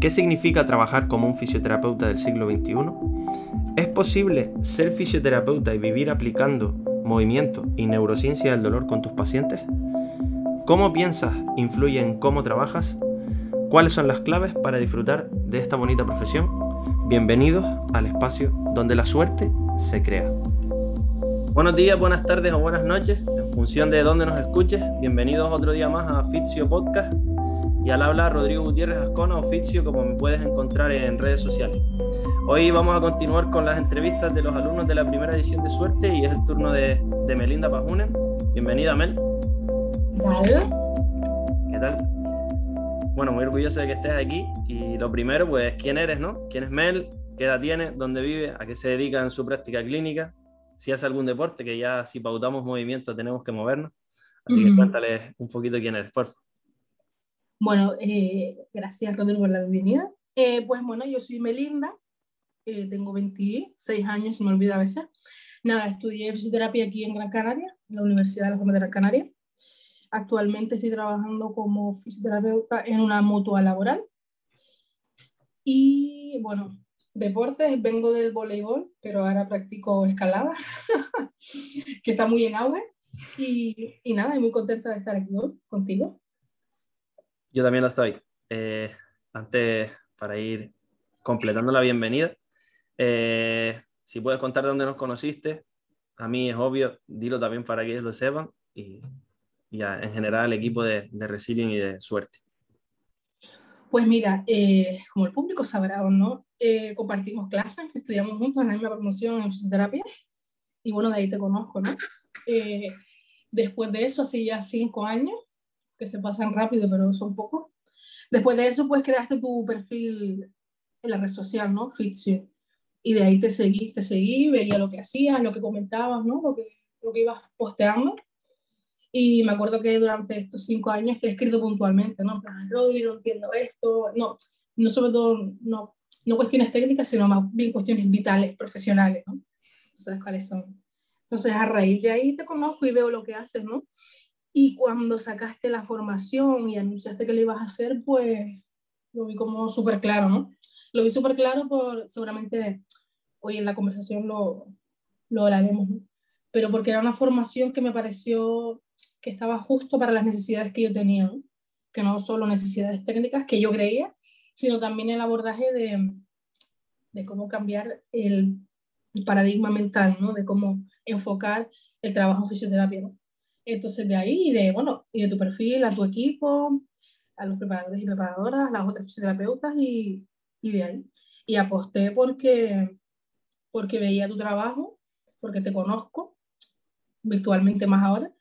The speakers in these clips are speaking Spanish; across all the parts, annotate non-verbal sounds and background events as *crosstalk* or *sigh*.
¿Qué significa trabajar como un fisioterapeuta del siglo XXI? ¿Es posible ser fisioterapeuta y vivir aplicando movimiento y neurociencia del dolor con tus pacientes? ¿Cómo piensas influye en cómo trabajas? ¿Cuáles son las claves para disfrutar de esta bonita profesión? Bienvenidos al espacio donde la suerte se crea. Buenos días, buenas tardes o buenas noches, en función de dónde nos escuches. Bienvenidos otro día más a Fizio Podcast y al habla Rodrigo Gutiérrez Ascona, oficio, como me puedes encontrar en redes sociales. Hoy vamos a continuar con las entrevistas de los alumnos de la primera edición de Suerte y es el turno de, de Melinda Pajunen. Bienvenida, Mel. ¿Qué tal? ¿Qué tal? Bueno, muy orgulloso de que estés aquí y lo primero, pues, ¿quién eres, no? ¿Quién es Mel? ¿Qué edad tiene? ¿Dónde vive? ¿A qué se dedica en su práctica clínica? Si hace algún deporte, que ya si pautamos movimiento tenemos que movernos. Así que cuéntale un poquito quién eres, por favor. Bueno, eh, gracias Rodrigo por la bienvenida. Eh, pues bueno, yo soy Melinda, eh, tengo 26 años, se me olvida a veces. Nada, estudié fisioterapia aquí en Gran Canaria, en la Universidad de la Comunidad de Gran Canaria. Actualmente estoy trabajando como fisioterapeuta en una mutua laboral. Y bueno, deportes, vengo del voleibol, pero ahora practico escalada, *laughs* que está muy en auge. Y, nada, muy contenta de estar aquí hoy contigo. Yo también lo estoy. Eh, antes, para ir completando la bienvenida, eh, si puedes contar de dónde nos conociste, a mí es obvio, dilo también para que ellos lo sepan y ya en general el equipo de, de y de Suerte. Pues mira, eh, como el público sabrá o no, compartimos clases, estudiamos juntos en la misma promoción en fisioterapia y bueno, de ahí te conozco, ¿no? después de eso, hace ya cinco años, que se pasan rápido, pero son pocos. Después de eso, pues creaste tu perfil en la red social, ¿no? Fitio. Y de ahí te seguí, te seguí, veía lo que hacías, lo que comentabas, ¿no? Lo que, lo que ibas posteando. Y me acuerdo que durante estos cinco años te he escrito puntualmente, ¿no? Rodri, no entiendo esto. No, no sobre todo, no, no cuestiones técnicas, sino más bien cuestiones vitales, profesionales, ¿no? ¿Sabes cuáles son? Entonces, a raíz de ahí te conozco y veo lo que haces, ¿no? Y cuando sacaste la formación y anunciaste que lo ibas a hacer, pues lo vi como súper claro, ¿no? Lo vi súper claro por, seguramente, hoy en la conversación lo, lo hablaremos, ¿no? Pero porque era una formación que me pareció que estaba justo para las necesidades que yo tenía, ¿no? que no solo necesidades técnicas que yo creía, sino también el abordaje de, de cómo cambiar el, paradigma mental, ¿no? de cómo enfocar el trabajo en fisioterapia. ¿no? Entonces de ahí, de, bueno, y de tu perfil, a tu equipo, a los preparadores y preparadoras, las otras fisioterapeutas y, y de ahí. Y aposté porque, porque veía tu trabajo, porque te conozco virtualmente más ahora.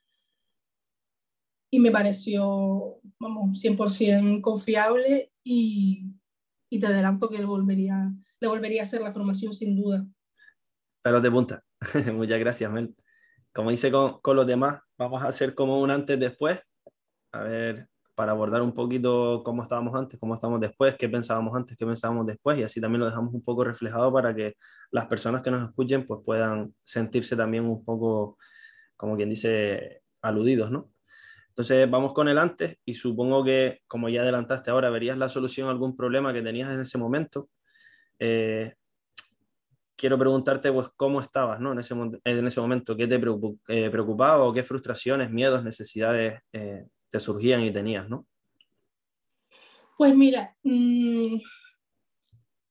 Y me pareció, vamos, 100% confiable y, y te adelanto que le volvería, le volvería a hacer la formación sin duda. Pero de punta. *laughs* Muchas gracias, Mel como hice con, con, los demás, vamos a hacer como un antes-después, a ver, para abordar un poquito cómo estábamos antes, cómo estamos después, qué pensábamos antes, qué pensábamos después, y así también lo dejamos un poco reflejado para que las personas que nos escuchen pues puedan sentirse también un poco, como quien dice, aludidos, ¿no? Entonces vamos con el antes y supongo que, como ya adelantaste ahora, verías la solución a algún problema que tenías en ese momento. Eh, quiero preguntarte, pues, cómo estabas, ¿no? En ese, en ese momento, ¿qué te eh, preocupaba o qué frustraciones, miedos, necesidades eh, te surgían y tenías, ¿no? Pues mira, mmm,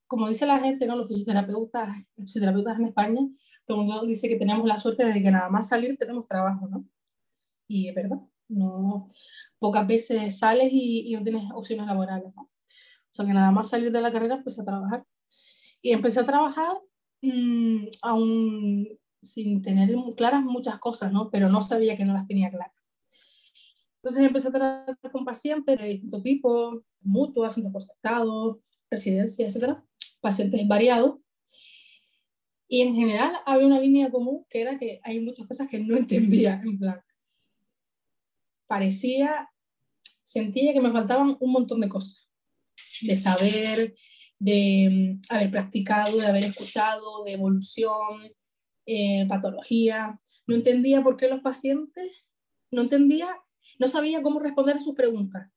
como dice la gente, ¿no? Los fisioterapeutas, fisioterapeutas en España, todo el mundo dice que tenemos la suerte de que nada más salir tenemos trabajo, ¿no? Y es verdad, no, pocas veces sales y, y no tienes opciones laborales, ¿no? O sea que nada más salir de la carrera, empecé a trabajar. Y empecé a trabajar mmm, aún sin tener claras muchas cosas, ¿no? Pero no sabía que no las tenía claras. Entonces empecé a tratar con pacientes de distinto tipo, mutuas, centros por estado, residencia, etcétera, pacientes variados. Y en general había una línea común que era que hay muchas cosas que no *laughs* entendía, en plan. Parecía, sentía que me faltaban un montón de cosas, de saber, de mm, haber practicado, de haber escuchado, de evolución, eh, patología. No entendía por qué los pacientes, no entendía, no sabía cómo responder a sus preguntas.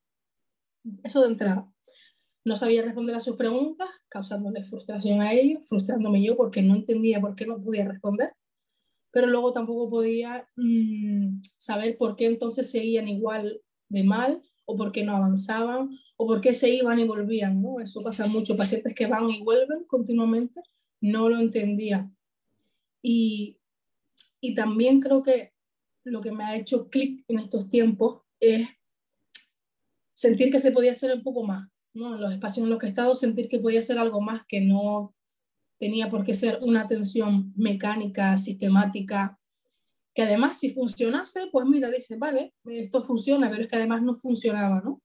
Eso de entrada. no sabía responder a sus preguntas, causándole frustración a ellos, frustrándome yo porque no entendía por qué no podía responder, pero luego tampoco podía mm, saber por qué entonces seguían igual de mal o por qué no avanzaban o por qué se iban y volvían, ¿no? Eso pasa mucho, pacientes que van y vuelven continuamente, no lo entendía. Y, y también creo que lo que me ha hecho clic en estos tiempos es sentir que se podía hacer un poco más, ¿no? En los espacios en los que he estado, sentir que podía hacer algo más que no tenía por qué ser una atención mecánica, sistemática, que además si funcionase, pues mira, dice, vale, esto funciona, pero es que además no funcionaba, ¿no?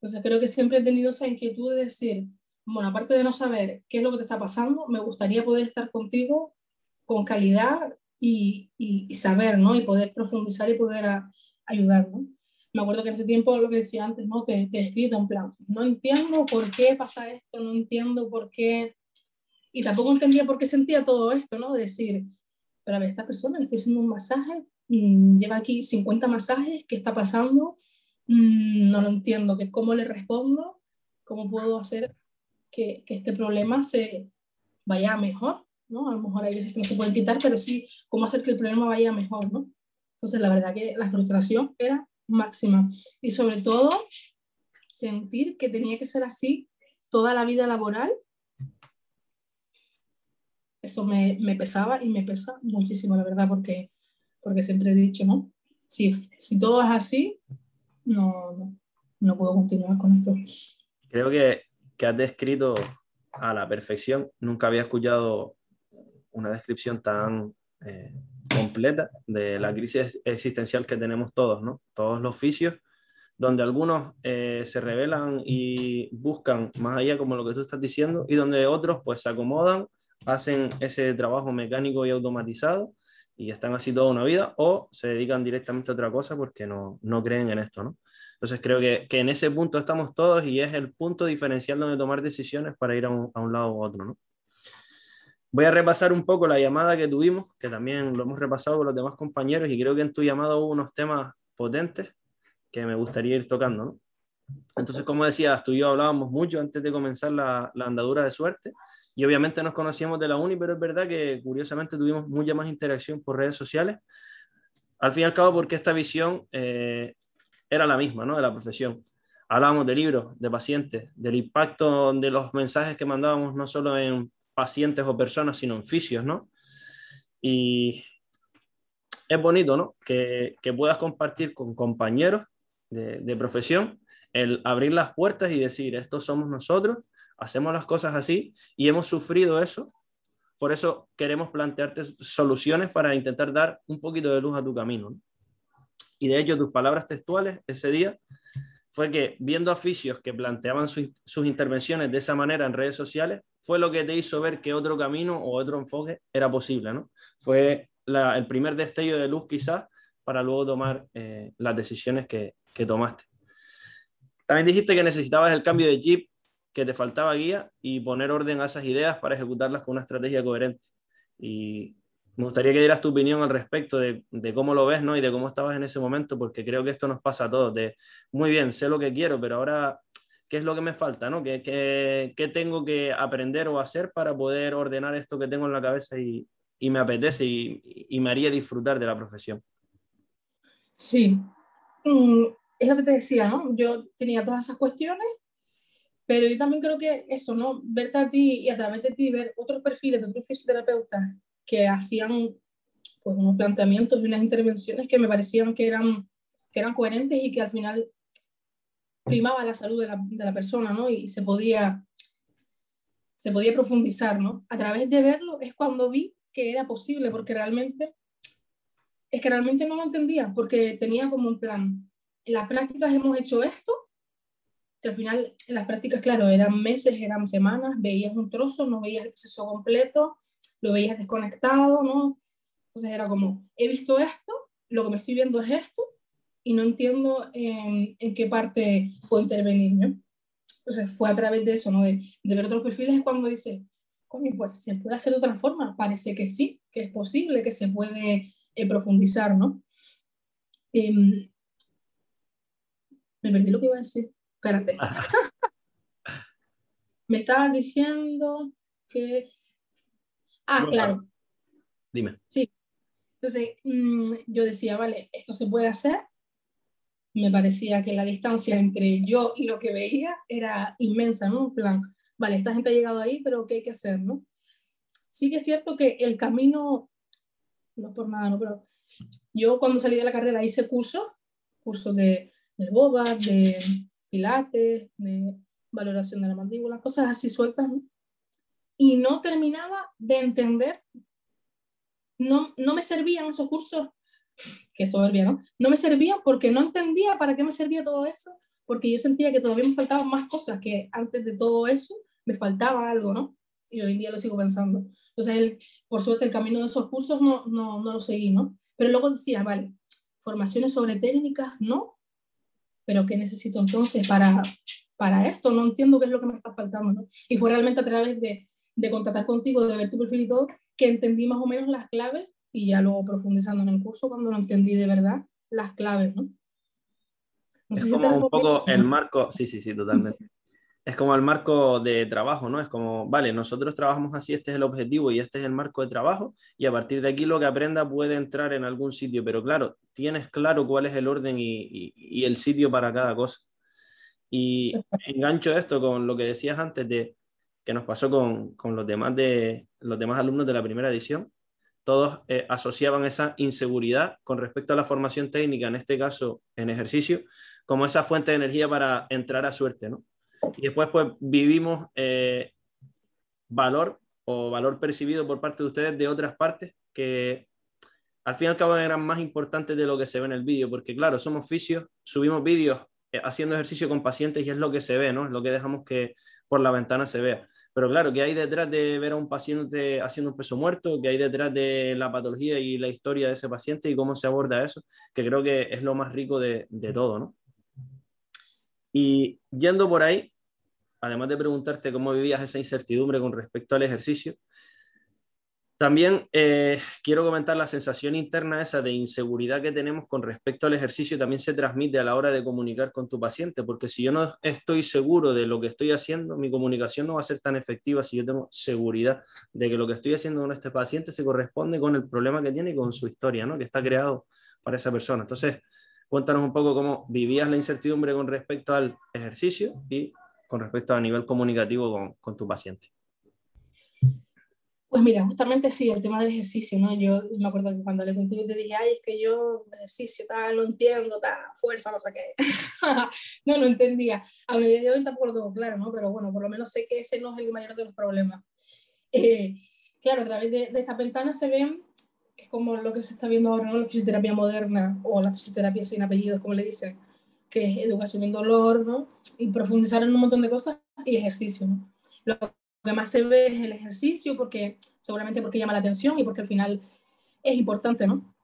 Entonces creo que siempre he tenido esa inquietud de decir, bueno, aparte de no saber qué es lo que te está pasando, me gustaría poder estar contigo con calidad y, y, saber, ¿no? Y poder profundizar y poder ayudar, ¿no? Me acuerdo que en ese tiempo, lo que decía antes, ¿no? Te, te he escrito en plan, no entiendo por qué pasa esto, no entiendo por qué... Y tampoco entendía por qué sentía todo esto, ¿no? Decir, pero a ver, esta persona le estoy haciendo un masaje, mm, lleva aquí 50 masajes, ¿qué está pasando? Mm, no lo entiendo, que cómo le respondo, cómo puedo hacer que, que este problema se vaya mejor, ¿no? A lo mejor hay veces que no se pueden quitar, pero sí, cómo hacer que el problema vaya mejor, ¿no? Entonces, la verdad que la frustración era máxima. Y sobre todo, sentir que tenía que ser así toda la vida laboral eso me, me, pesaba y me pesa muchísimo, la verdad, porque, porque siempre he dicho, ¿no? Si, si todo es así, no, no, no, puedo continuar con esto. Creo que, que has descrito a la perfección. Nunca había escuchado una descripción tan eh, completa de la crisis existencial que tenemos todos, ¿no? Todos los oficios, donde algunos eh, se revelan y buscan más allá, como lo que tú estás diciendo, y donde otros pues se acomodan hacen ese trabajo mecánico y automatizado y están así toda una vida o se dedican directamente a otra cosa porque no, no creen en esto, ¿no? Entonces creo que, en ese punto estamos todos y es el punto diferencial donde tomar decisiones para ir a un, a un lado u otro, ¿no? Voy a repasar un poco la llamada que tuvimos, que también lo hemos repasado con los demás compañeros y creo que en tu llamada hubo unos temas potentes que me gustaría ir tocando, ¿no? Entonces, como decías, tú y yo hablábamos mucho antes de comenzar la andadura de suerte y obviamente nos conocíamos de la uni, pero es verdad que curiosamente tuvimos mucha más interacción por redes sociales. Al fin y al cabo, porque esta visión eh, era la misma, ¿no? De la profesión. Hablábamos de libros, de pacientes, del impacto de los mensajes que mandábamos no solo en pacientes o personas, sino en fisios, ¿no? Y es bonito, ¿no? Que, que puedas compartir con compañeros de, de profesión el abrir las puertas y decir, estos somos nosotros hacemos las cosas así y hemos sufrido eso. Por eso queremos plantearte soluciones para intentar dar un poquito de luz a tu camino. Y de hecho, tus palabras textuales ese día fue que viendo oficios que planteaban sus intervenciones de esa manera en redes sociales, fue lo que te hizo ver que otro camino o otro enfoque era posible. ¿no? Fue el primer destello de luz quizás para luego tomar eh, las decisiones que, que tomaste. También dijiste que necesitabas el cambio de chip que te faltaba guía y poner orden a esas ideas para ejecutarlas con una estrategia coherente. Y me gustaría que dieras tu opinión al respecto de, de, cómo lo ves ¿no? y de cómo estabas en ese momento, porque creo que esto nos pasa a todos, de muy bien, sé lo que quiero, pero ahora, ¿qué es lo que me falta? ¿no? ¿Qué, qué, qué tengo que aprender o hacer para poder ordenar esto que tengo en la cabeza y, y me apetece y, y, me haría disfrutar de la profesión? Sí, mm, es lo que te decía, ¿no? Yo tenía todas esas cuestiones pero yo también creo que eso, ¿no? Verte a ti y a través de ti ver otros perfiles de otros fisioterapeutas que hacían pues, unos planteamientos y unas intervenciones que me parecían que eran, que eran coherentes y que al final primaba la salud de la, de la persona, ¿no? Y se podía, se podía profundizar, ¿no? A través de verlo es cuando vi que era posible, porque realmente, es que realmente no lo entendía, porque tenía como un plan. En las prácticas hemos hecho esto, que al final en las prácticas, claro, eran meses, eran semanas, veías un trozo, no veías el proceso completo, lo veías desconectado, ¿no? Entonces era como, he visto esto, lo que me estoy viendo es esto, y no entiendo en, qué parte puedo intervenir, ¿no? Entonces fue a través de eso, ¿no? De, de ver otros perfiles, es cuando dice, coño, pues se puede hacer de otra forma, parece que sí, que es posible, que se puede eh, profundizar, ¿no? Eh, me perdí lo que iba a decir. Espérate. *laughs* Me estabas diciendo que... Ah, claro. Dime. Sí. Entonces, mm, yo decía, vale, esto se puede hacer. Me parecía que la distancia entre yo y lo que veía era inmensa, ¿no? En plan, vale, esta gente ha llegado ahí, pero ¿qué hay que hacer, no? Sí que es cierto que el camino, no por nada, no, pero yo cuando salí de la carrera hice cursos, cursos de, de boba, de pilates, de valoración de la mandíbula, cosas así sueltas, ¿no? Y no terminaba de entender, no, no me servían esos cursos, que soberbia, ¿no? No me servían porque no entendía para qué me servía todo eso, porque yo sentía que todavía me faltaban más cosas, que antes de todo eso me faltaba algo, ¿no? Y hoy en día lo sigo pensando. Entonces, por suerte, el camino de esos cursos no, no, no lo seguí, ¿no? Pero luego decía, vale, formaciones sobre técnicas, no, pero ¿qué necesito entonces para, para esto? No entiendo qué es lo que me está faltando, ¿no? Y fue realmente a través de, de contactar contigo, de ver tu perfil y todo, que entendí más o menos las claves y ya luego profundizando en el curso cuando lo entendí de verdad, las claves, ¿no? es como un poco el marco, sí, sí, sí, totalmente es como el marco de trabajo, ¿no? Es como, vale, nosotros trabajamos así, este es el objetivo y este es el marco de trabajo, y a partir de aquí lo que aprenda puede entrar en algún sitio, pero claro, tienes claro cuál es el orden y, el sitio para cada cosa. Y *laughs* engancho esto con lo que decías antes de que nos pasó con, los, demás de, los demás alumnos de la primera edición. Todos eh, asociaban esa inseguridad con respecto a la formación técnica, en este caso en ejercicio, como esa fuente de energía para entrar a suerte, ¿no? Y después, pues, vivimos eh, valor o valor percibido por parte de ustedes de otras partes que al fin y al cabo eran más importantes de lo que se ve en el vídeo, porque claro, somos fisios, subimos vídeos eh, haciendo ejercicio con pacientes y es lo que se ve, ¿no? Es lo que dejamos que por la ventana se vea. Pero claro, que hay detrás de ver a un paciente haciendo un peso muerto? que hay detrás de la patología y la historia de ese paciente y cómo se aborda eso? Que creo que es lo más rico de, de todo, ¿no? Y yendo por ahí, además de preguntarte cómo vivías esa incertidumbre con respecto al ejercicio, también eh, quiero comentar la sensación interna esa de inseguridad que tenemos con respecto al ejercicio también se transmite a la hora de comunicar con tu paciente, porque si yo no estoy seguro de lo que estoy haciendo, mi comunicación no va a ser tan efectiva si yo tengo seguridad de que lo que estoy haciendo con este paciente se corresponde con el problema que tiene y con su historia, ¿no? que está creado para esa persona. Entonces, cuéntanos un poco cómo vivías la incertidumbre con respecto al ejercicio y con respecto a nivel comunicativo con, con tu paciente? Pues mira, justamente sí, el tema del ejercicio, ¿no? Yo me acuerdo que cuando le contigo te dije, ay, es que yo ejercicio tal, no entiendo, tal, fuerza, no sé qué. *laughs* no, no entendía. A día de hoy tampoco lo tengo claro, ¿no? Pero bueno, por lo menos sé que ese no es el mayor de los problemas. Eh, claro, a través de, de estas ventanas se ven, que es como lo que se está viendo ahora, ¿no? La fisioterapia moderna o la fisioterapia sin apellidos, como le dicen que es educación en dolor, ¿no? Y profundizar en un montón de cosas y ejercicio, ¿no? Lo que más se ve es el ejercicio, porque seguramente porque llama la atención y porque al final es importante, ¿no?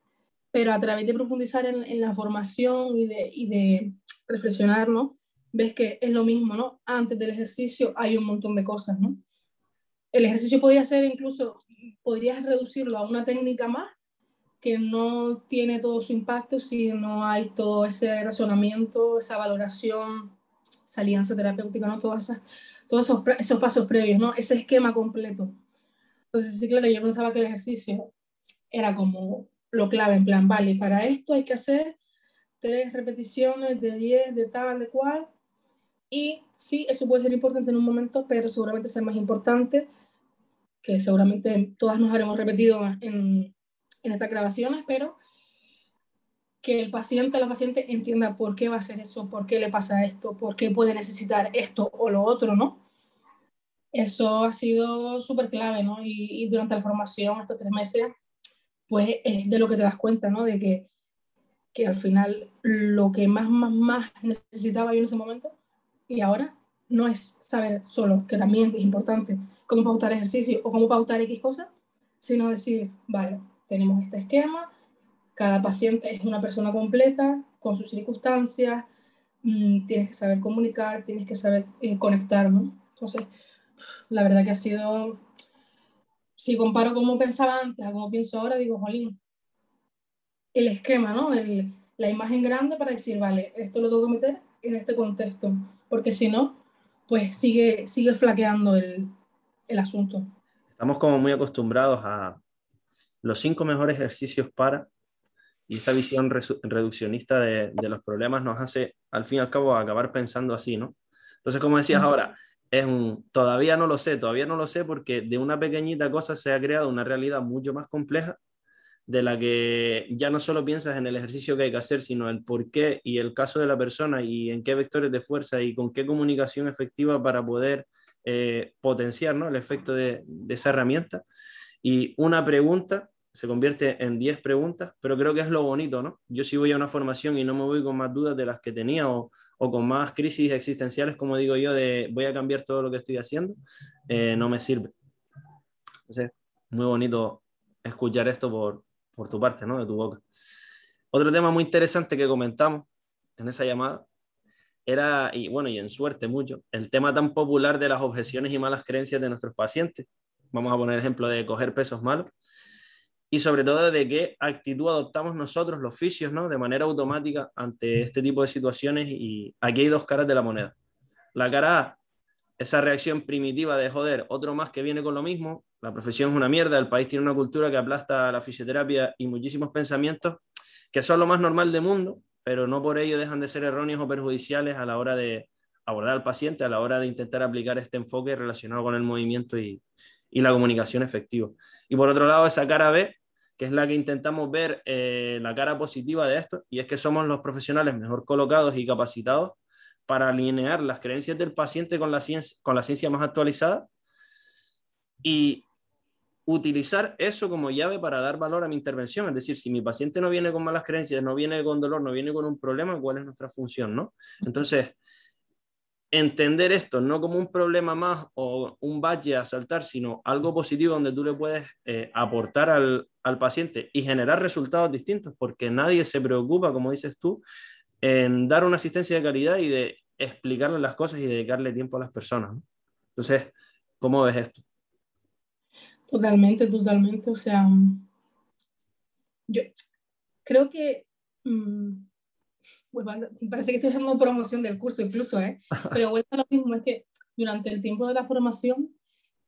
Pero a través de profundizar en, la formación y de, y de reflexionar, ¿no? Ves que es lo mismo, ¿no? Antes del ejercicio hay un montón de cosas, ¿no? El ejercicio podría ser incluso, podrías reducirlo a una técnica más que no tiene todo su impacto si no hay todo ese razonamiento, esa valoración, esa alianza terapéutica, ¿no? Todas esas, todos esos, esos pasos previos, ¿no? Ese esquema completo. Entonces, sí, claro, yo pensaba que el ejercicio era como lo clave, en plan, vale, para esto hay que hacer tres repeticiones de 10, de tal, de cual. Y sí, eso puede ser importante en un momento, pero seguramente sea más importante, que seguramente todas nos habremos repetido en, en estas grabaciones, pero que el paciente, la paciente entienda por qué va a hacer eso, por qué le pasa esto, por qué puede necesitar esto o lo otro, ¿no? Eso ha sido súper clave, ¿no? Y, durante la formación, estos tres meses, pues es de lo que te das cuenta, ¿no? De que, que al final lo que más, más, más necesitaba yo en ese momento y ahora no es saber solo, que también es importante, cómo pautar ejercicio o cómo pautar X cosas, sino decir, vale, tenemos este esquema, cada paciente es una persona completa con sus circunstancias, mm, tienes que saber comunicar, tienes que saber eh, conectar, ¿no? Entonces, la verdad que ha sido, si comparo cómo pensaba antes a cómo pienso ahora, digo, jolín, el esquema, ¿no? El, la imagen grande para decir, vale, esto lo tengo que meter en este contexto, porque si no, pues sigue, sigue flaqueando el, el asunto. Estamos como muy acostumbrados a los cinco mejores ejercicios para, y esa visión reduccionista de, de, los problemas nos hace, al fin y al cabo, acabar pensando así, ¿no? Entonces, como decías ahora, es un, todavía no lo sé, todavía no lo sé porque de una pequeñita cosa se ha creado una realidad mucho más compleja de la que ya no solo piensas en el ejercicio que hay que hacer, sino el por qué y el caso de la persona y en qué vectores de fuerza y con qué comunicación efectiva para poder eh, potenciar ¿no? el efecto de, de, esa herramienta. Y una pregunta se convierte en 10 preguntas, pero creo que es lo bonito, ¿no? Yo si voy a una formación y no me voy con más dudas de las que tenía o, o con más crisis existenciales, como digo yo, de voy a cambiar todo lo que estoy haciendo, eh, no me sirve. Entonces, muy bonito escuchar esto por, por tu parte, ¿no? De tu boca. Otro tema muy interesante que comentamos en esa llamada era, y bueno, y en suerte mucho, el tema tan popular de las objeciones y malas creencias de nuestros pacientes. Vamos a poner ejemplo de coger pesos malos y sobre todo de qué actitud adoptamos nosotros, los fisios, ¿no? de manera automática ante este tipo de situaciones. Y aquí hay dos caras de la moneda. La cara A, esa reacción primitiva de joder, otro más que viene con lo mismo, la profesión es una mierda, el país tiene una cultura que aplasta la fisioterapia y muchísimos pensamientos que son lo más normal del mundo, pero no por ello dejan de ser erróneos o perjudiciales a la hora de abordar al paciente, a la hora de intentar aplicar este enfoque relacionado con el movimiento y, y la comunicación efectiva. Y por otro lado, esa cara B, que es la que intentamos ver eh, la cara positiva de esto, y es que somos los profesionales mejor colocados y capacitados para alinear las creencias del paciente con la ciencia, con la ciencia más actualizada y utilizar eso como llave para dar valor a mi intervención. Es decir, si mi paciente no viene con malas creencias, no viene con dolor, no viene con un problema, ¿cuál es nuestra función? ¿no? Entonces, entender esto no como un problema más o un valle a saltar, sino algo positivo donde tú le puedes eh, aportar al, al, paciente y generar resultados distintos, porque nadie se preocupa, como dices tú, en dar una asistencia de calidad y de explicarle las cosas y dedicarle tiempo a las personas. Entonces, ¿cómo ves esto? Totalmente, totalmente. O sea, yo creo que... Mmm parece que estoy haciendo promoción del curso incluso, ¿eh? *laughs* pero vuelvo a lo mismo, es que durante el tiempo de la formación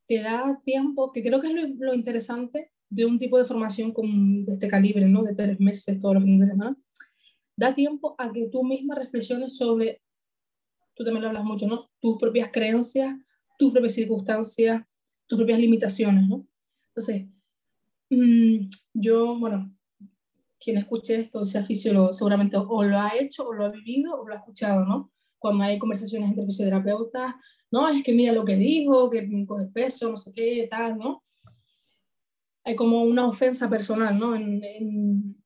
te da tiempo, que creo que es lo, lo interesante de un tipo de formación con, de este calibre, ¿no? de tres meses todos los fines de semana, da tiempo a que tú misma reflexiones sobre, tú también lo hablas mucho, ¿no? tus propias creencias, tus propias circunstancias, tus propias limitaciones. ¿no? Entonces, mmm, yo, bueno, quien escuche esto, sea fisiólogo, seguramente o lo ha hecho, o lo ha vivido, o lo ha escuchado, ¿no? Cuando hay conversaciones entre fisioterapeutas, no, es que mira lo que dijo, que coge peso, no sé qué, tal, ¿no? Hay como una ofensa personal, ¿no? En, en,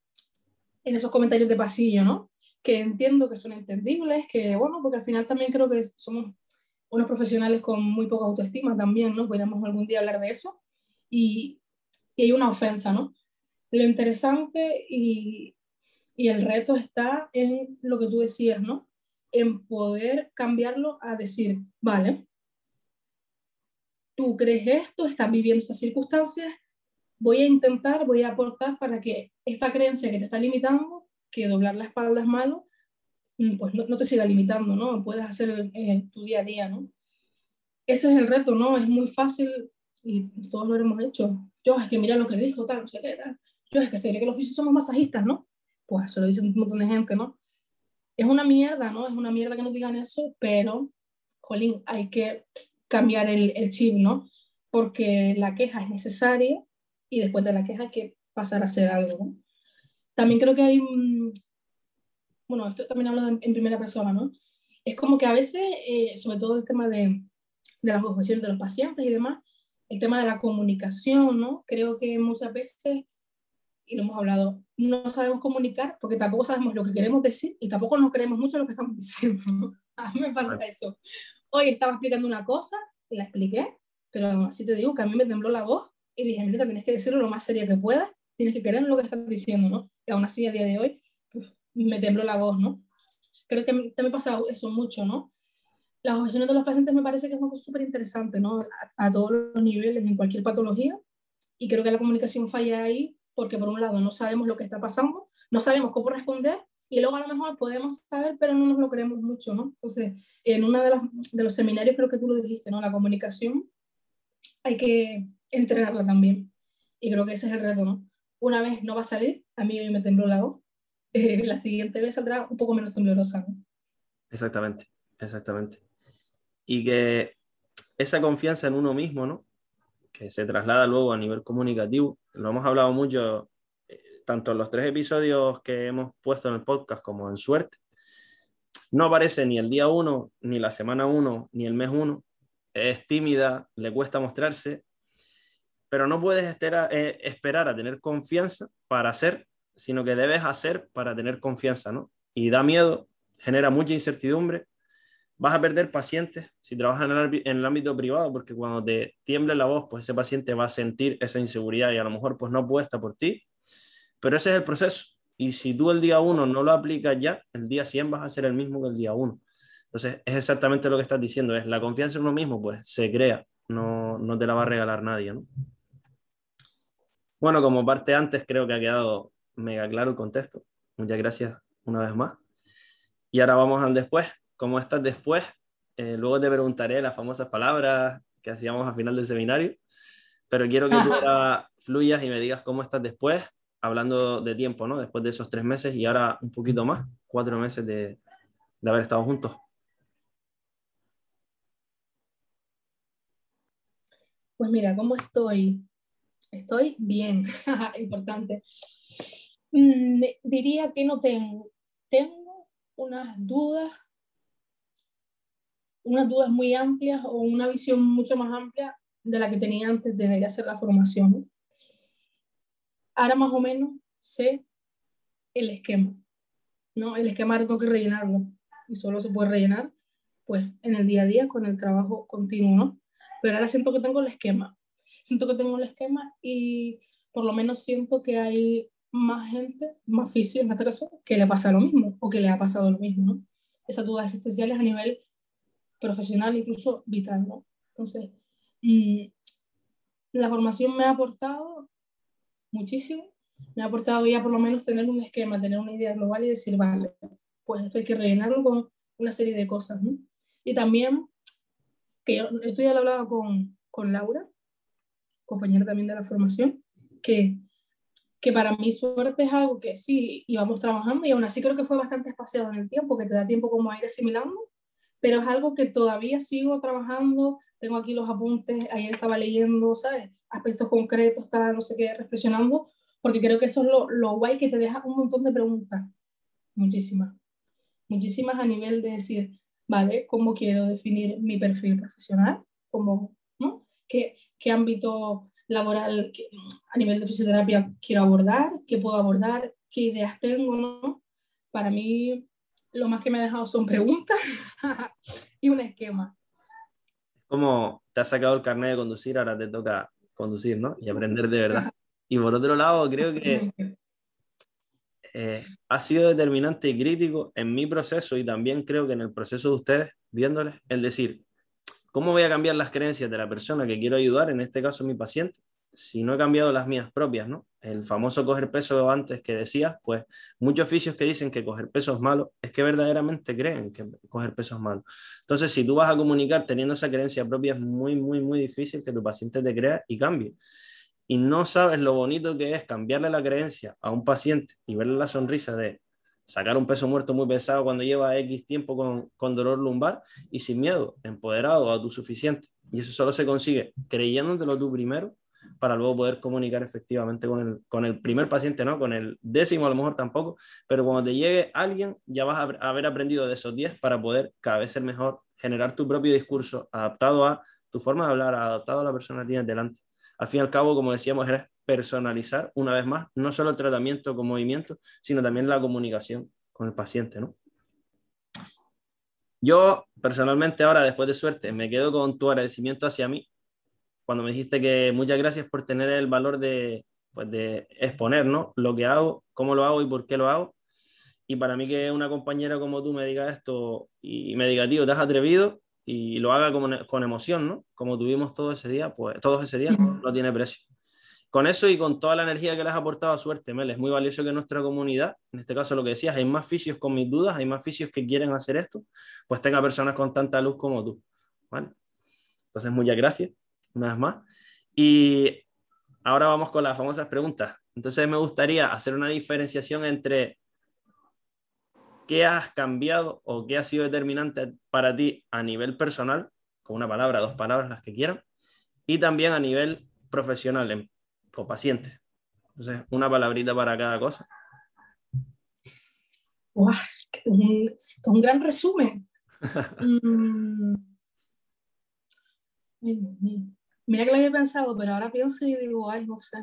en esos comentarios de pasillo, ¿no? Que entiendo que son entendibles, que, bueno, porque al final también creo que somos unos profesionales con muy poca autoestima también, ¿no? Podríamos algún día hablar de eso. Y, y hay una ofensa, ¿no? Lo interesante y, y el reto está en lo que tú decías, ¿no? En poder cambiarlo a decir, vale, tú crees esto, estás viviendo estas circunstancias, voy a intentar, voy a aportar para que esta creencia que te está limitando, que doblar la espalda es malo, mm, pues no, no te siga limitando, ¿no? Puedes hacer en tu día a día, ¿no? Ese es el reto, ¿no? Es muy fácil y todos lo hemos hecho. Yo, es que mira lo que dijo, tal, no sé qué, tal yo es que se cree que los fisios somos masajistas, ¿no? Pues eso lo dicen un montón de gente, ¿no? Es una mierda, ¿no? Es una mierda que nos digan eso, pero, jolín, hay que cambiar el, el chip, ¿no? Porque la queja es necesaria y después de la queja hay que pasar a hacer algo, ¿no? También creo que hay, bueno, esto también hablo en primera persona, ¿no? Es como que a veces, eh, sobre todo el tema de, de las objeciones de los pacientes y demás, el tema de la comunicación, ¿no? Creo que muchas veces y lo hemos hablado, no sabemos comunicar porque tampoco sabemos lo que queremos decir y tampoco nos creemos mucho lo que estamos *laughs* diciendo. A mí me pasa eso. Hoy estaba explicando una cosa, la expliqué, pero así te digo que a mí me tembló la voz y dije, mira, tienes que decirlo lo más seria que puedas, tienes que querer lo que estás diciendo, ¿no? Y aún así, a día de hoy, me tembló la voz, ¿no? Creo que también pasa eso mucho, ¿no? Las objeciones de los pacientes me parece que es algo súper interesante, ¿no? A, a todos los niveles, en cualquier patología, y creo que la comunicación falla ahí porque por un lado no sabemos lo que está pasando, no sabemos cómo responder y luego a lo mejor podemos saber, pero no nos lo creemos mucho, ¿no? Entonces, en uno de, de los seminarios creo que tú lo dijiste, ¿no? La comunicación hay que entrenarla también. Y creo que ese es el reto, ¿no? Una vez no va a salir, a mí hoy me tembló la voz, eh, la siguiente vez saldrá un poco menos temblorosa, ¿no? Exactamente, exactamente. Y que esa confianza en uno mismo, ¿no? Que se traslada luego a nivel comunicativo, lo hemos hablado mucho tanto en los tres episodios que hemos puesto en el podcast como en suerte, no aparece ni el día uno, ni la semana uno, ni el mes uno. Es tímida, le cuesta mostrarse, pero no puedes eh, esperar a tener confianza para hacer, sino que debes hacer para tener confianza, ¿no? Y da miedo, genera mucha incertidumbre. Vas a perder pacientes si trabajas en el, ámbito privado, porque cuando te tiemble la voz, pues ese paciente va a sentir esa inseguridad y a lo mejor pues no apuesta por ti pero ese es el proceso. Y si tú el día 1 no lo aplicas ya, el día 100 vas a ser el mismo que el día 1. Entonces, es exactamente lo que estás diciendo, es la confianza en uno mismo, pues se crea, no, no te la va a regalar nadie, ¿no? Bueno, como parte antes, creo que ha quedado mega claro el contexto. Muchas gracias una vez más. Y ahora vamos al después. ¿Cómo estás después? Eh, luego te preguntaré las famosas palabras que hacíamos al final del seminario, pero quiero que tú ahora fluyas y me digas cómo estás después, hablando de tiempo, ¿no? Después de esos tres meses y ahora un poquito más, cuatro meses de, de haber estado juntos. Pues mira, ¿cómo estoy? Estoy bien, *laughs* importante. Mm, diría que no tengo. Tengo unas dudas, unas dudas muy amplias o una visión mucho más amplia de la que tenía antes de hacer la formación. Ahora más o menos sé el esquema, ¿no? El esquema tengo que rellenarlo y solo se puede rellenar pues en el día a día con el trabajo continuo, ¿no? Pero ahora siento que tengo el esquema, siento que tengo el esquema y por lo menos siento que hay más gente, más fisios en este caso, que le pasa lo mismo o que le ha pasado lo mismo, ¿no? Esas dudas existenciales a nivel profesional, incluso vital, ¿no? Entonces, mm, la formación me ha aportado muchísimo. Me ha aportado ya por lo menos tener un esquema, tener una idea global y decir, vale, pues esto hay que rellenarlo con una serie de cosas. ¿no? Y también, que yo, esto ya lo hablaba con, con Laura, compañera también de la formación, que, que para mí suerte es algo que sí íbamos trabajando y aún así creo que fue bastante espaciado en el tiempo, que te da tiempo como a ir asimilando, pero es algo que todavía sigo trabajando, tengo aquí los apuntes, ayer estaba leyendo, ¿sabes? aspectos concretos, está no sé qué, reflexionando, porque creo que eso es lo, lo guay que te deja un montón de preguntas, muchísimas, muchísimas a nivel de decir, vale, ¿cómo quiero definir mi perfil profesional? ¿Cómo, ¿no? ¿Qué, qué ámbito laboral a nivel de fisioterapia quiero abordar? ¿Qué puedo abordar? ¿Qué ideas tengo? ¿no? Para mí, lo más que me ha dejado son preguntas *laughs* y un esquema. Como te has sacado el carnet de conducir, ahora te toca conducir, ¿no? Y aprender de verdad. Y por otro lado, creo que eh, ha sido determinante y crítico en mi proceso y también creo que en el proceso de ustedes, viéndoles, el decir, ¿cómo voy a cambiar las creencias de la persona que quiero ayudar, en este caso mi paciente, si no he cambiado las mías propias, ¿no? El famoso coger peso antes que decías, pues muchos oficios que dicen que coger peso es malo, es que verdaderamente creen que coger peso es malo. Entonces, si tú vas a comunicar teniendo esa creencia propia, es muy, muy, muy difícil que tu paciente te crea y cambie. Y no sabes lo bonito que es cambiarle la creencia a un paciente y verle la sonrisa de sacar un peso muerto muy pesado cuando lleva X tiempo con, con dolor lumbar y sin miedo, empoderado, autosuficiente. Y eso solo se consigue creyéndotelo tú primero para luego poder comunicar efectivamente con el, con el primer paciente, ¿no? Con el décimo a lo mejor tampoco, pero cuando te llegue alguien ya vas a haber aprendido de esos 10 para poder cada vez ser mejor, generar tu propio discurso adaptado a tu forma de hablar, adaptado a la persona que tienes delante. Al fin y al cabo, como decíamos, es personalizar una vez más, no solo el tratamiento con movimiento, sino también la comunicación con el paciente, ¿no? Yo personalmente ahora, después de suerte, me quedo con tu agradecimiento hacia mí cuando me dijiste que muchas gracias por tener el valor de, pues de exponer ¿no? lo que hago, cómo lo hago y por qué lo hago. Y para mí que una compañera como tú me diga esto y me diga, tío, te has atrevido y lo haga con, con emoción, ¿no? Como tuvimos todo ese día, pues todos ese día no tiene precio. con eso y con toda la energía que les ha aportado a suerte, Mel, es muy valioso que nuestra comunidad, en este caso lo que decías, hay más fisios con mis dudas, hay más fisios que quieren hacer esto, pues tenga personas con tanta luz como tú. ¿vale? Entonces, muchas gracias, una vez más. Y ahora vamos con las famosas preguntas. Entonces, me gustaría hacer una diferenciación entre qué has cambiado o qué ha sido determinante para ti a nivel personal, con una palabra, dos palabras, las que quieran, y también a nivel profesional o paciente. Entonces, una palabrita para cada cosa. ¡Wow! Es un, un gran resumen. *laughs* Mm. Mira que lo había pensado, pero ahora pienso y digo, ay, no sé.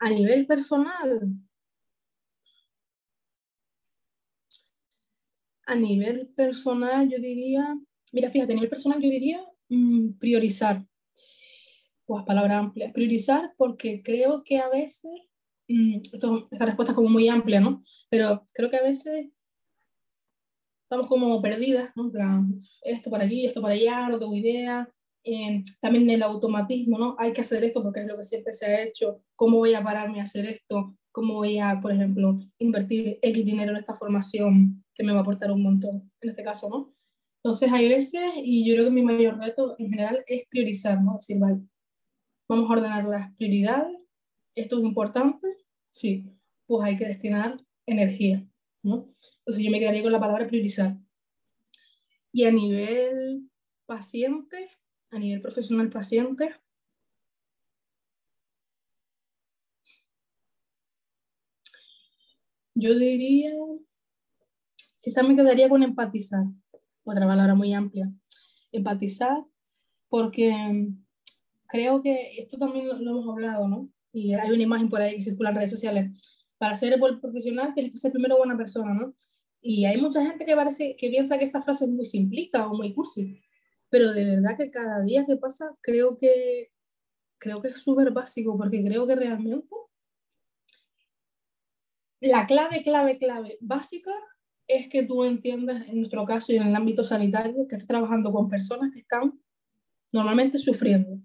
A nivel personal, a nivel personal, yo diría, mira, fíjate, a nivel personal, yo diría mm, priorizar. Pues palabra amplia. Priorizar porque creo que a veces, mm, esta respuesta es como muy amplia, ¿no? Pero creo que a veces estamos como perdidas, ¿no? Esto para aquí, esto para allá, no tengo idea. Eh, también el automatismo, ¿no? Hay que hacer esto porque es lo que siempre se ha hecho. ¿Cómo voy a pararme a hacer esto? ¿Cómo voy a, por ejemplo, invertir X dinero en esta formación que me va a aportar un montón, en este caso, ¿no? Entonces hay veces, y yo creo que mi mayor reto en general es priorizar, ¿no? Decir, vale, vamos a ordenar las prioridades, esto es importante, sí, pues hay que destinar energía, ¿no? Entonces yo me quedaría con la palabra priorizar. Y a nivel paciente, a nivel profesional paciente, Yo diría, quizás me quedaría con empatizar, otra palabra muy amplia. Empatizar, porque creo que esto también lo, hemos hablado, ¿no? Y hay una imagen por ahí que circula en redes sociales. Para ser buen profesional tienes que ser primero buena persona, ¿no? Y hay mucha gente que, parece, que piensa que esa frase es muy simplista o muy cursi, pero de verdad que cada día que pasa creo que, creo que es súper básico, porque creo que realmente la clave, clave, clave básica es que tú entiendas, en nuestro caso y en el ámbito sanitario, que estás trabajando con personas que están normalmente sufriendo,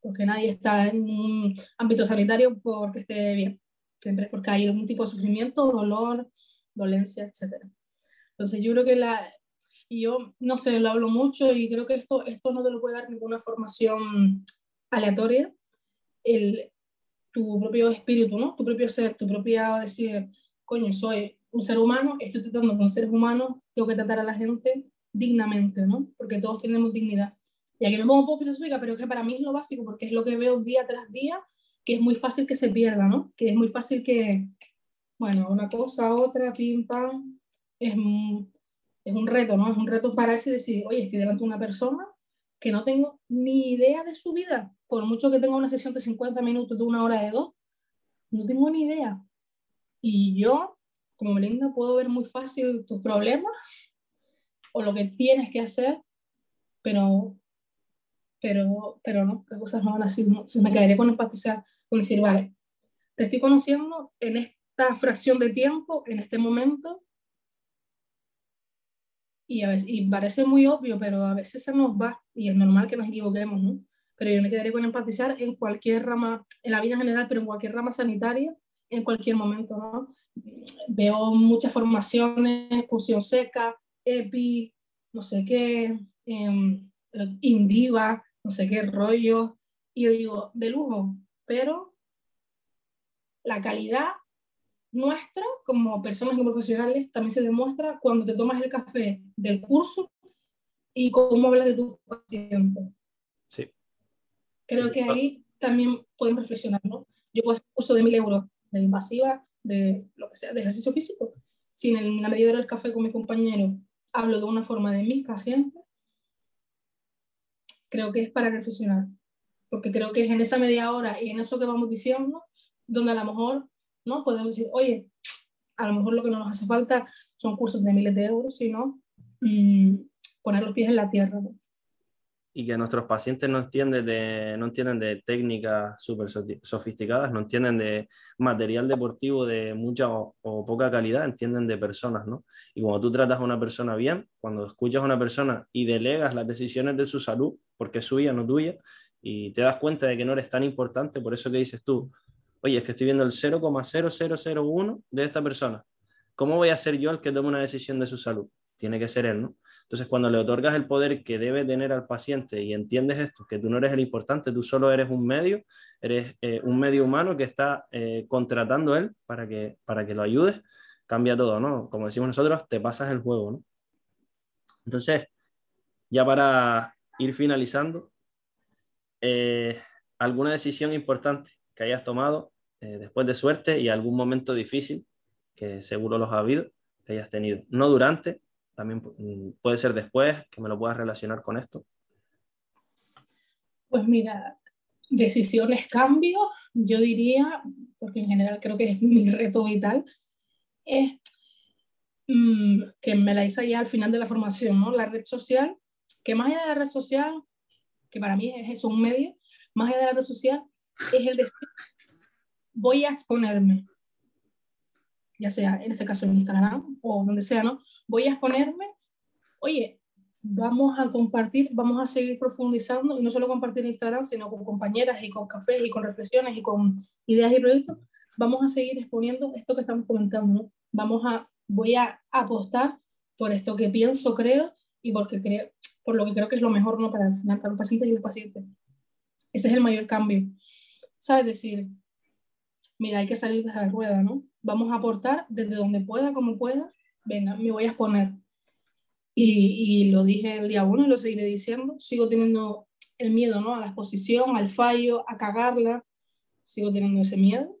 porque nadie está en un ámbito sanitario porque esté bien, siempre porque hay algún tipo de sufrimiento, dolor, dolencia, etc. Entonces yo creo que la, y yo no sé, lo hablo mucho y creo que esto, esto no te lo puede dar ninguna formación aleatoria. El, tu propio espíritu, ¿no? Tu propio ser, tu propia decir, coño, soy un ser humano, estoy tratando con seres humanos, tengo que tratar a la gente dignamente, ¿no? Porque todos tenemos dignidad. Y aquí me pongo un poco filosófica, pero es que para mí es lo básico, porque es lo que veo día tras día, que es muy fácil que se pierda, ¿no? Que es muy fácil que, bueno, una cosa, otra, pim, pam, es, es un reto, ¿no? Es un reto pararse y decir, oye, estoy delante de una persona que no tengo ni idea de su vida, por mucho que tenga una sesión de 50 minutos, de una hora, de dos, no tengo ni idea. Y yo, como Melinda, puedo ver muy fácil tus problemas o lo que tienes que hacer, pero, pero, pero no, las cosas no van así. Se me quedaría con empatizar, con decir, vale, te estoy conociendo en esta fracción de tiempo, en este momento, y, a veces, y parece muy obvio, pero a veces se nos va y es normal que nos equivoquemos, ¿no? pero yo me quedaría con empatizar en cualquier rama, en la vida en general, pero en cualquier rama sanitaria, en cualquier momento, ¿no? Veo muchas formaciones, fusión seca, EPI, no sé qué, eh, Indiva, no sé qué rollo, y yo digo, de lujo, pero la calidad nuestra como personas como profesionales también se demuestra cuando te tomas el café del curso y cómo hablas de tu paciente. Sí. Creo que ahí también podemos reflexionar, ¿no? Yo puedo hacer un curso de mil euros de invasiva, de lo que sea, de ejercicio físico. Si en la medida del café con mi compañero hablo de una forma de mis pacientes, creo que es para reflexionar. Porque creo que es en esa media hora y en eso que vamos diciendo, donde a lo mejor ¿no? podemos decir, oye, a lo mejor lo que no nos hace falta son cursos de miles de euros, sino mm, poner los pies en la tierra. ¿no? y que nuestros pacientes no entienden de, no entienden de técnicas súper sofisticadas, no entienden de material deportivo de mucha o, poca calidad, entienden de personas, ¿no? Y cuando tú tratas a una persona bien, cuando escuchas a una persona y delegas las decisiones de su salud, porque es suya, no tuya, y te das cuenta de que no eres tan importante, por eso que dices tú, oye, es que estoy viendo el 0,0001 de esta persona. ¿Cómo voy a ser yo el que tome una decisión de su salud? Tiene que ser él, ¿no? Entonces, cuando le otorgas el poder que debe tener al paciente y entiendes esto, que tú no eres el importante, tú solo eres un medio, eres eh, un medio humano que está eh, contratando él para que, para que lo ayudes, cambia todo, ¿no? Como decimos nosotros, te pasas el juego, ¿no? Entonces, ya para ir finalizando, eh, ¿alguna decisión importante que hayas tomado después de suerte y algún momento difícil, que seguro los ha habido, que hayas tenido? No durante, también mm, puede ser después, que me lo puedas relacionar con esto. Pues mira, decisiones, cambios, yo diría, porque en general creo que es mi *laughs* reto vital, es mm, que me la hice ya al final de la formación, ¿no? La red social, que más allá de la red social, que para mí es eso, un medio, más allá de la red social, es el decir, voy a exponerme, ya sea en este caso en Instagram o donde sea, ¿no? Voy a exponerme, oye, vamos a compartir, vamos a seguir profundizando y no solo compartir en Instagram, sino con compañeras y con cafés y con reflexiones y con ideas y proyectos, vamos a seguir exponiendo esto que estamos comentando. Vamos a, voy a apostar por esto que pienso, creo y porque creo, por lo que creo que es lo mejor, ¿no? Para, para los pacientes y los pacientes. Ese es el mayor cambio. ¿Sabes? Decir, mira, hay que salir de la rueda, ¿no? Vamos a aportar desde donde pueda, como pueda. Venga, me voy a exponer. Y, y lo dije el día uno y lo seguiré diciendo. Sigo teniendo el miedo, ¿no? A la exposición, al fallo, a cagarla. Sigo teniendo ese miedo.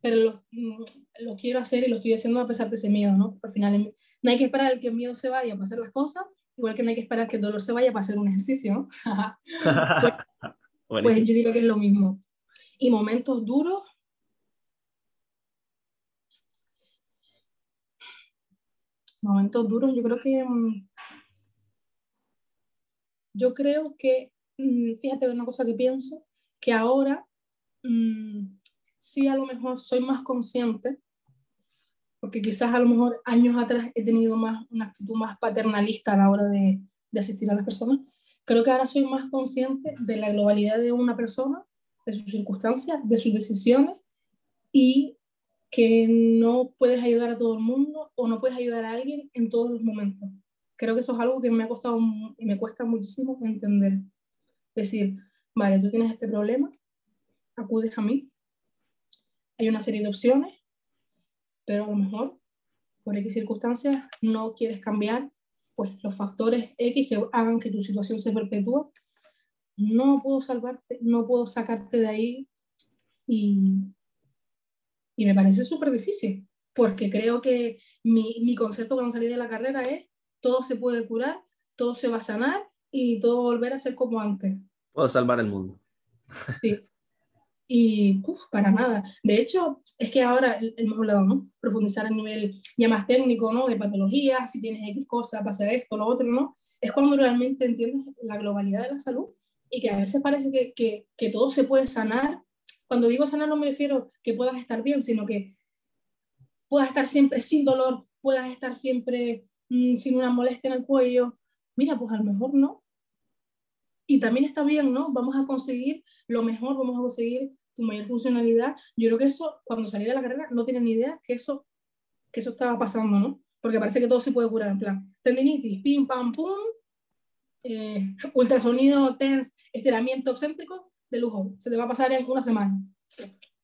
Pero lo, mm, lo quiero hacer y lo estoy haciendo a pesar de ese miedo, ¿no? Al final no hay que esperar que el miedo se vaya para hacer las cosas, igual que no hay que esperar que el dolor se vaya para hacer un ejercicio, ¿no? *laughs* *laughs* pues, pues yo digo que es lo mismo. Y momentos duros, momentos duros, yo creo que, mm, yo creo que, mm, fíjate una cosa que pienso, que ahora mm, sí a lo mejor soy más consciente, porque quizás a lo mejor años atrás he tenido más una actitud más paternalista a la hora de, de asistir a las personas. Creo que ahora soy más consciente de la globalidad de una persona, de sus circunstancias, de sus decisiones y que no puedes ayudar a todo el mundo o no puedes ayudar a alguien en todos los momentos. Creo que eso es algo que me ha costado me cuesta muchísimo entender. Decir, vale, tú tienes este problema, acudes a mí. Hay una serie de opciones, pero a lo mejor por X circunstancias no quieres cambiar pues los factores X que hagan que tu situación se perpetúe. No puedo salvarte, no puedo sacarte de ahí y y me parece súper difícil, porque creo que mi, mi concepto cuando salí de la carrera es todo se puede curar, todo se va a sanar y todo volver a ser como antes. Puedo salvar el mundo. Sí. Y uf, para nada. De hecho, es que ahora hemos hablado, ¿no? Profundizar a nivel ya más técnico, ¿no? De patologías, si tienes X cosa, pasa esto, lo otro, ¿no? Es cuando realmente entiendes la globalidad de la salud y que a veces parece que, que, que todo se puede sanar cuando digo sanar no me refiero que puedas estar bien, sino que puedas estar siempre sin dolor, puedas estar siempre mm, sin una molestia en el cuello. Mira, pues a lo mejor no. Y también está bien, ¿no? Vamos a conseguir lo mejor, vamos a conseguir tu mayor funcionalidad. Yo creo que eso, cuando salí de la carrera, no tenía ni idea que eso, que eso estaba pasando, ¿no? Porque parece que todo se puede curar en plan. Tendinitis, pim, pam, pum, eh, ultrasonido, TENS, estiramiento excéntrico, de lujo, se te va a pasar en una semana.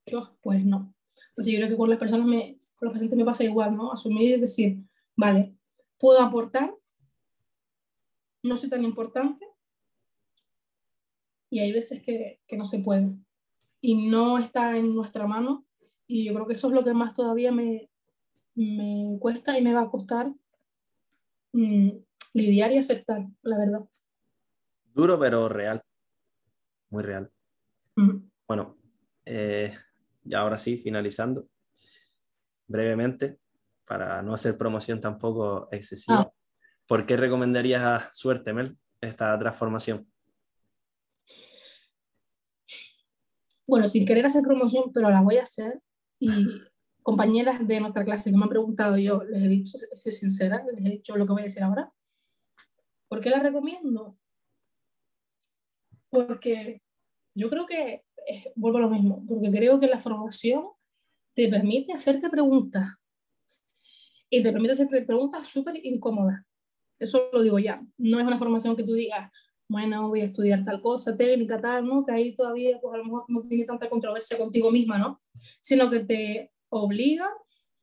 Yo, pues no. Entonces yo creo que con las personas, me, con los pacientes me pasa igual, ¿no? Asumir y decir, vale, puedo aportar, no soy tan importante, y hay veces que, que no se puede. Y no está en nuestra mano, y yo creo que eso es lo que más todavía me, me cuesta y me va a costar mm, lidiar y aceptar, la verdad. Duro, pero real. Muy real. Bueno, eh, y ahora sí, finalizando, brevemente, para no hacer promoción tampoco excesiva, ah. ¿por qué recomendarías a Suerte, Mel, esta transformación? Bueno, sin querer hacer promoción, pero la voy a hacer. Y *laughs* compañeras de nuestra clase que me han preguntado, yo les he dicho, soy sincera, les he dicho lo que voy a decir ahora. ¿Por qué la recomiendo? Porque Yo creo que vuelvo a lo mismo, porque creo que la formación te permite hacerte preguntas y te permite hacerte preguntas súper incómodas. Eso lo digo ya. No es una formación que tú digas, bueno, voy a estudiar tal cosa, técnica, tal, ¿no? Que ahí todavía, pues a lo mejor no tiene tanta controversia contigo misma, ¿no? Sino que te obliga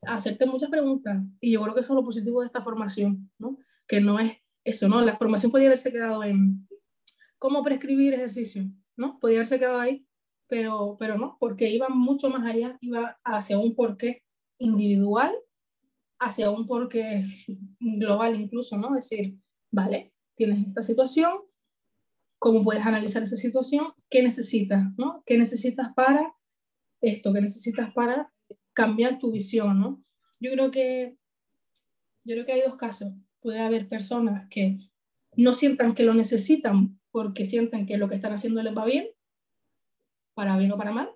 a hacerte muchas preguntas. Y yo creo que eso es lo positivo de esta formación, ¿no? Que no es eso, ¿no? La formación podría haberse quedado en cómo prescribir ejercicio, ¿no? Podría haberse quedado ahí, pero, pero no, porque iba mucho más allá, iba hacia un porqué individual, hacia un porqué global incluso, ¿no? Es decir, vale, tienes esta situación, ¿cómo puedes analizar esa situación? ¿Qué necesitas, ¿no? ¿Qué necesitas para esto? ¿Qué necesitas para cambiar tu visión, ¿no? Yo creo que, yo creo que hay dos casos. Puede haber personas que no sientan que lo necesitan porque sienten que lo que están haciendo les va bien para bien o para mal.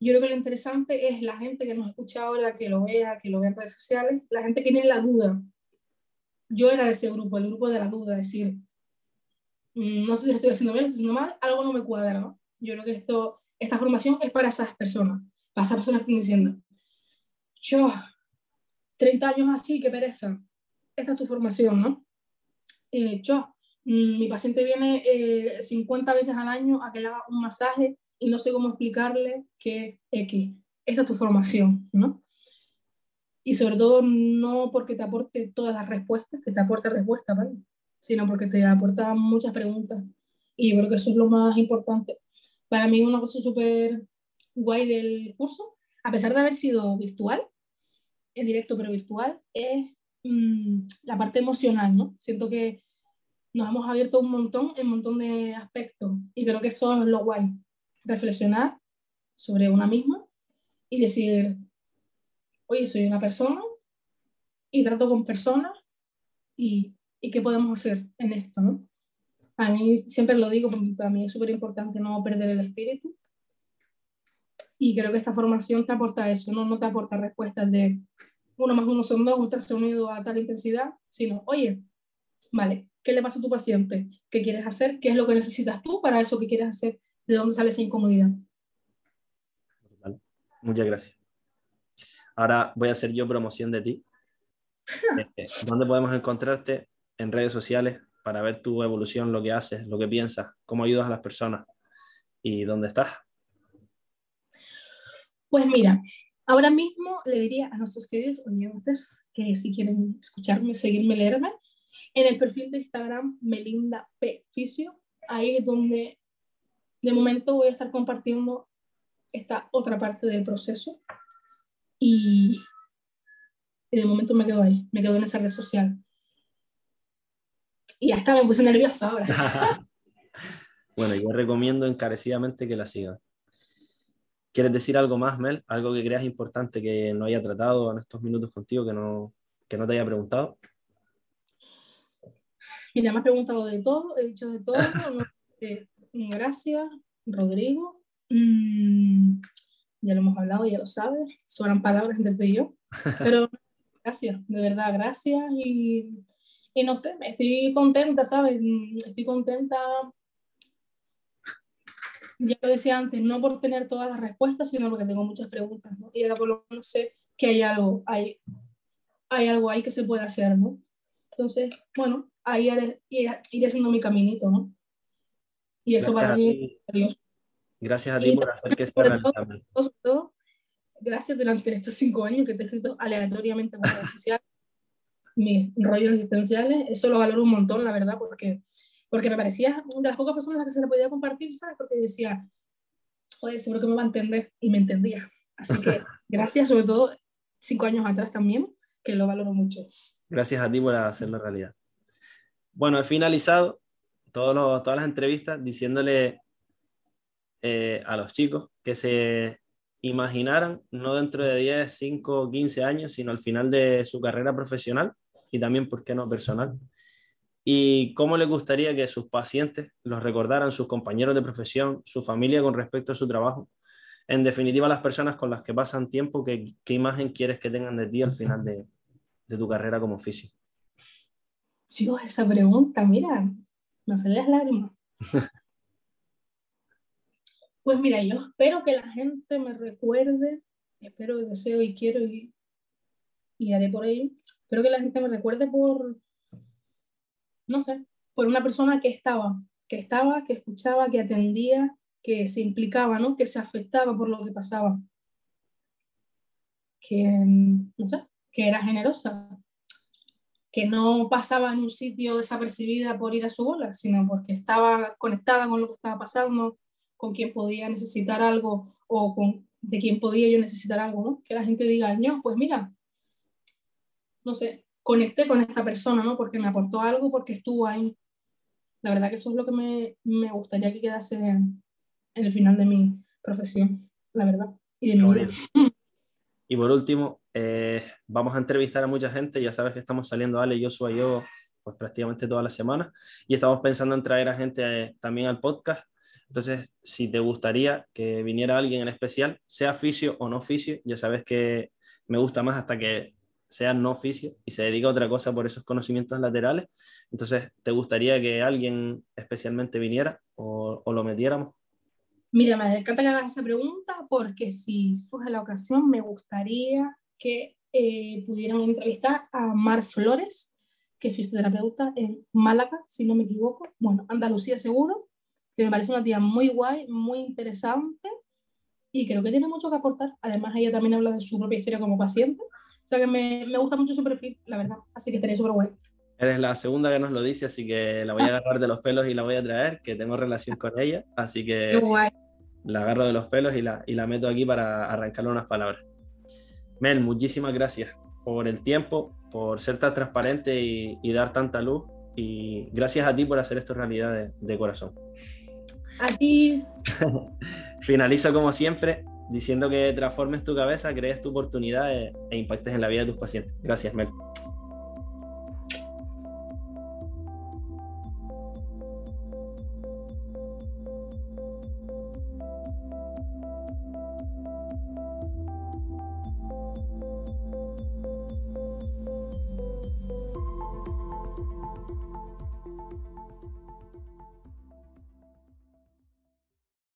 Yo creo que lo interesante es la gente que nos escucha ahora, que lo vea, que lo vea en redes sociales, la gente que tiene la duda. Yo era de ese grupo, el grupo de la duda, decir, mm, no sé si lo estoy haciendo bien, o estoy haciendo mal, algo no me cuadra, ¿no? Yo creo que esto, esta formación es para esas personas, para esas personas que están diciendo, yo, 30 años así, qué pereza, esta es tu formación, ¿no? Eh, yo, mi paciente viene 50 eh, veces al año a que le haga un masaje y no sé cómo explicarle que X, esta es tu formación, ¿no? Y sobre todo no porque te aporte todas las respuestas, que te aporte respuestas, ¿vale? Sino porque te aporta muchas preguntas. Y yo creo que eso es lo más importante. Para mí una cosa súper guay del curso, a pesar de haber sido virtual, en directo pero virtual, es mm, la parte emocional, ¿no? Siento que nos hemos abierto un montón, en un montón de aspectos. Y creo que eso es lo guay. Reflexionar sobre una misma y decir, oye, soy una persona y trato con personas y, y qué podemos hacer en esto, ¿no? A mí siempre lo digo, para mí es súper importante no perder el espíritu. Y creo que esta formación te aporta eso, no, no te aporta respuestas de uno más uno son dos, un se unido a tal intensidad, sino, oye, vale, ¿Qué le pasa a tu paciente? ¿Qué quieres hacer? ¿Qué es lo que necesitas tú para eso que quieres hacer? ¿De dónde sale esa incomodidad? Muchas gracias. Ahora voy a hacer yo promoción de ti. *laughs* Este, ¿Dónde podemos encontrarte en redes sociales para ver tu evolución, lo que haces, lo que piensas, cómo ayudas a las personas y dónde estás? Pues mira, ahora mismo le diría a nuestros queridos oyentes que si quieren escucharme, seguirme, leerme, en el perfil de Instagram, Melinda P. Fisio, ahí es donde de momento voy a estar compartiendo esta otra parte del proceso y, de momento me quedo ahí, me quedo en esa red social. Y hasta me puse nerviosa ahora. *laughs* bueno, yo recomiendo encarecidamente que la sigan. ¿Quieres decir algo más, Mel? ¿Algo que creas importante que no haya tratado en estos minutos contigo, que no, que no te haya preguntado? Mira, me has preguntado de todo, he dicho de todo. *laughs* Eh, gracias, Rodrigo. Mm, ya lo hemos hablado, ya lo sabes. Sobran palabras entre tú y yo. Pero gracias, de verdad, gracias. Y, y no sé, estoy contenta, ¿sabes? Estoy contenta ya lo decía antes, no por tener todas las respuestas, sino porque tengo muchas preguntas, ¿no? Y ahora por lo menos sé que hay algo, hay, hay algo ahí que se puede hacer, ¿no? Entonces, bueno, ahí iré, haciendo mi caminito, ¿no? Y eso para mí es Gracias a ti por hacer que sea todo, Gracias durante estos cinco años que te he escrito aleatoriamente en las redes sociales, mis rollos existenciales, eso lo valoro un montón, la verdad, porque, porque me parecía de las pocas personas a las que se le podía compartir, ¿sabes? Porque decía, joder, seguro que me va a entender, y me entendía. Así que *laughs* gracias, sobre todo cinco años atrás también, que lo valoro mucho. Gracias a ti por hacerlo realidad. Bueno, he finalizado todas las entrevistas diciéndole eh, a los chicos que se imaginaran, no dentro de 10, 5, 15 años, sino al final de su carrera profesional y también, ¿por qué no, personal? Y cómo les gustaría que sus pacientes los recordaran, sus compañeros de profesión, su familia con respecto a su trabajo. En definitiva, las personas con las que pasan tiempo, ¿qué, qué imagen quieres que tengan de ti al final de, de tu carrera como físico? Chicos, esa pregunta, mira, no se las lágrimas. *laughs* Pues mira, yo espero que la gente me recuerde, espero, deseo y quiero y, y haré por ello. Espero que la gente me recuerde por, no sé, por una persona que estaba, que estaba, que escuchaba, que atendía, que se implicaba, ¿no? Que se afectaba por lo que pasaba. Que, no sé, que era generosa, que no pasaba en un sitio desapercibida por ir a su bola, sino porque estaba conectada con lo que estaba pasando, con quien podía necesitar algo o con, de quien podía yo necesitar algo, ¿no? Que la gente diga, no, pues mira, no sé, conecté con esta persona, ¿no? Porque me aportó algo, porque estuvo ahí. La verdad que eso es lo que me, me gustaría que quedase en, en, el final de mi profesión, la verdad, y de mi vida. *laughs* Y por último, eh, vamos a entrevistar a mucha gente, ya sabes que estamos saliendo Ale, Joshua y yo, pues prácticamente todas las semanas, y estamos pensando en traer a gente eh, también al podcast. Entonces, si te gustaría que viniera alguien en especial, sea oficio o no oficio, ya sabes que me gusta más hasta que sea no oficio y se dedica a otra cosa por esos conocimientos laterales. Entonces, ¿te gustaría que alguien especialmente viniera o, o lo metiéramos? Mira, me encanta que hagas esa pregunta porque si surge la ocasión, me gustaría que eh, pudieran entrevistar a Mar Flores, que es fisioterapeuta en Málaga, si no me equivoco. Bueno, Andalucía seguro, que me parece una tía muy guay, muy interesante y creo que tiene mucho que aportar. Además, ella también habla de su propia historia como paciente. O sea que me, me gusta mucho su perfil, la verdad. Así que estaría súper guay. Eres la segunda que nos lo dice, así que la voy a agarrar de los pelos y la voy a traer, que tengo relación con ella. Así que guay. la agarro de los pelos y la, y la meto aquí para arrancarle unas palabras. Mel, muchísimas gracias por el tiempo, por ser tan transparente y, y dar tanta luz. Y gracias a ti por hacer esto realidad de, de corazón. A ti. *laughs* Finalizo como siempre diciendo que transformes tu cabeza, crees tu oportunidad e, e impactes en la vida de tus pacientes. Gracias, Mel.